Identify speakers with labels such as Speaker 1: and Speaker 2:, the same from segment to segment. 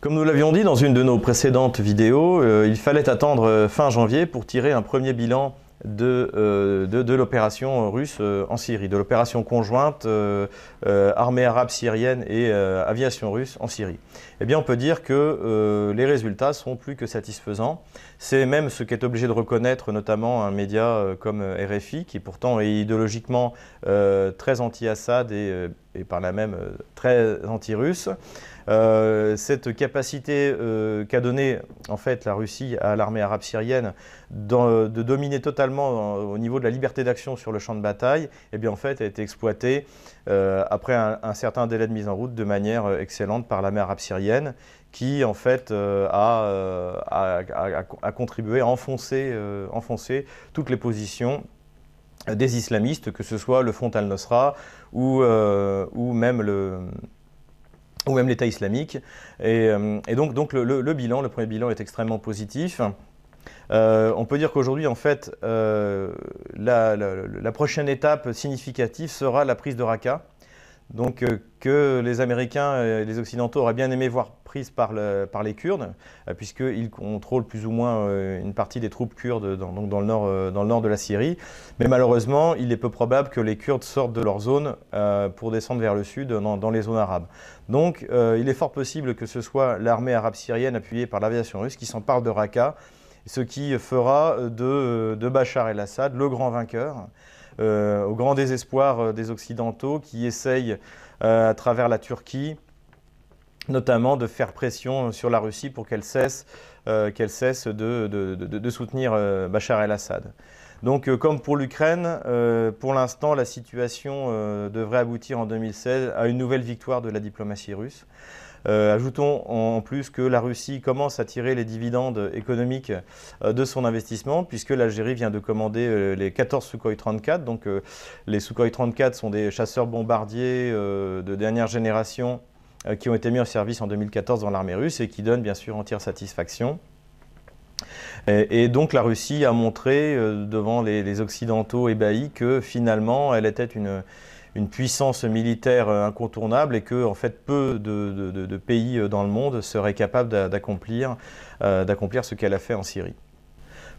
Speaker 1: Comme nous l'avions dit dans une de nos précédentes vidéos, euh, il fallait attendre euh, fin janvier pour tirer un premier bilan de, euh, de, l'opération russe en Syrie, de l'opération conjointe armée arabe syrienne et aviation russe en Syrie. Eh bien, on peut dire que les résultats sont plus que satisfaisants. C'est même ce qu'est obligé de reconnaître notamment un média comme RFI, qui pourtant est idéologiquement très anti-Assad et, et, par là même très anti-russe. Euh, cette capacité euh, qu'a donnée en fait la Russie à l'armée arabe syrienne de dominer totalement au niveau de la liberté d'action sur le champ de bataille, eh bien en fait a été exploitée euh, après un, certain délai de mise en route de manière excellente par l'armée arabe syrienne qui en fait a, contribué à enfoncer toutes les positions des islamistes, que ce soit le Front al-Nosra ou, ou même l'État islamique. Et, euh, donc, le, bilan, le premier bilan est extrêmement positif. Euh, on peut dire qu'aujourd'hui, en fait, euh, la, prochaine étape significative sera la prise de Raqqa. Donc, que les Américains et les Occidentaux auraient bien aimé voir prise par, les Kurdes, puisqu'ils contrôlent plus ou moins une partie des troupes kurdes dans, le nord, de la Syrie. Mais malheureusement, il est peu probable que les Kurdes sortent de leur zone pour descendre vers le sud, dans les zones arabes. Donc euh, il est fort possible que ce soit l'armée arabe syrienne appuyée par l'aviation russe qui s'empare de Raqqa, ce qui fera de, Bachar el-Assad le grand vainqueur, euh, au grand désespoir des Occidentaux qui essayent euh, à travers la Turquie notamment de faire pression sur la Russie pour qu'elle cesse, cesse de, soutenir Bachar el-Assad. Donc, euh, comme pour l'Ukraine, euh, pour l'instant, la situation euh, devrait aboutir en 2016 à une nouvelle victoire de la diplomatie russe. ajoutons en plus que la Russie commence à tirer les dividendes économiques de son investissement, puisque l'Algérie vient de commander les 14 Sukhoi 34. Donc, les Sukhoi 34 sont des chasseurs bombardiers de dernière génération qui ont été mis en service en 2014 dans l'armée russe et qui donnent bien sûr entière satisfaction. Et, donc la Russie a montré euh, devant les, Occidentaux ébahis que finalement elle était une, puissance militaire euh, incontournable et que en fait peu de, pays euh, dans le monde seraient capables d'accomplir ce qu'elle a fait en Syrie.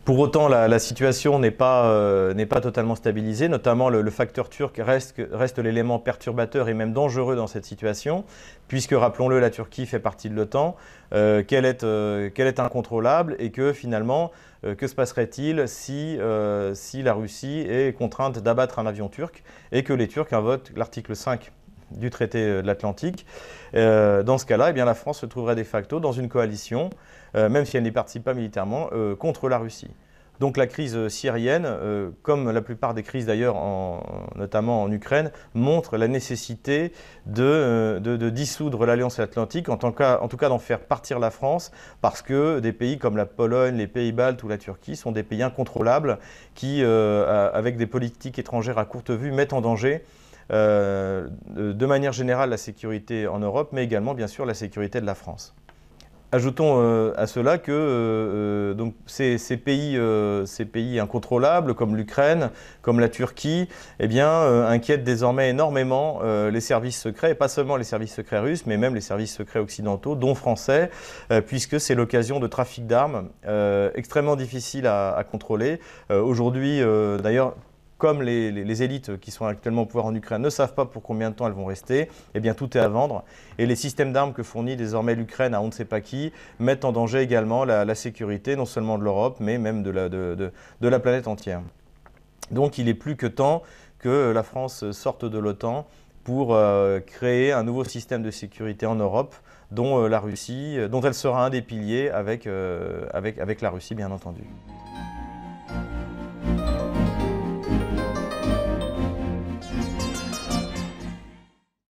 Speaker 1: Pour autant, la, situation n'est pas, euh, totalement stabilisée, notamment le, facteur turc reste, l'élément perturbateur et même dangereux dans cette situation, puisque, rappelons-le, la Turquie fait partie de l'OTAN, euh, qu'elle est, euh, est, incontrôlable et que finalement, que se passerait-il si, si la Russie est contrainte d'abattre un avion turc et que les Turcs invoquent l'article 5 du traité de l'Atlantique. dans ce cas-là, eh bien, la France se trouverait de facto dans une coalition euh, même si elle n'y participe pas militairement, euh, contre la Russie. Donc la crise syrienne, euh, comme la plupart des crises d'ailleurs, notamment en Ukraine, montre la nécessité de, dissoudre l'Alliance atlantique, en, tout cas d'en faire partir la France, parce que des pays comme la Pologne, les Pays-Baltes ou la Turquie sont des pays incontrôlables qui, avec des politiques étrangères à courte vue, mettent en danger de manière générale la sécurité en Europe, mais également bien sûr la sécurité de la France. Ajoutons euh, à cela que euh, euh, ces, pays, ces, pays, incontrôlables comme l'Ukraine, comme la Turquie, eh inquiètent désormais énormément les services secrets, et pas seulement les services secrets russes, mais même les services secrets occidentaux, dont français, puisque c'est l'occasion de trafic d'armes extrêmement difficile à, à contrôler. Aujourd'hui, d'ailleurs, comme les, élites qui sont actuellement au pouvoir en Ukraine ne savent pas pour combien de temps elles vont rester, eh tout est à vendre. Et les systèmes d'armes que fournit désormais l'Ukraine à on ne sait pas qui mettent en danger également la, sécurité, non seulement de l'Europe, mais même de la, planète entière. Donc il est plus que temps que la France sorte de l'OTAN pour euh, créer un nouveau système de sécurité en Europe dont euh, la Russie, dont elle sera un des piliers euh, avec la Russie bien entendu.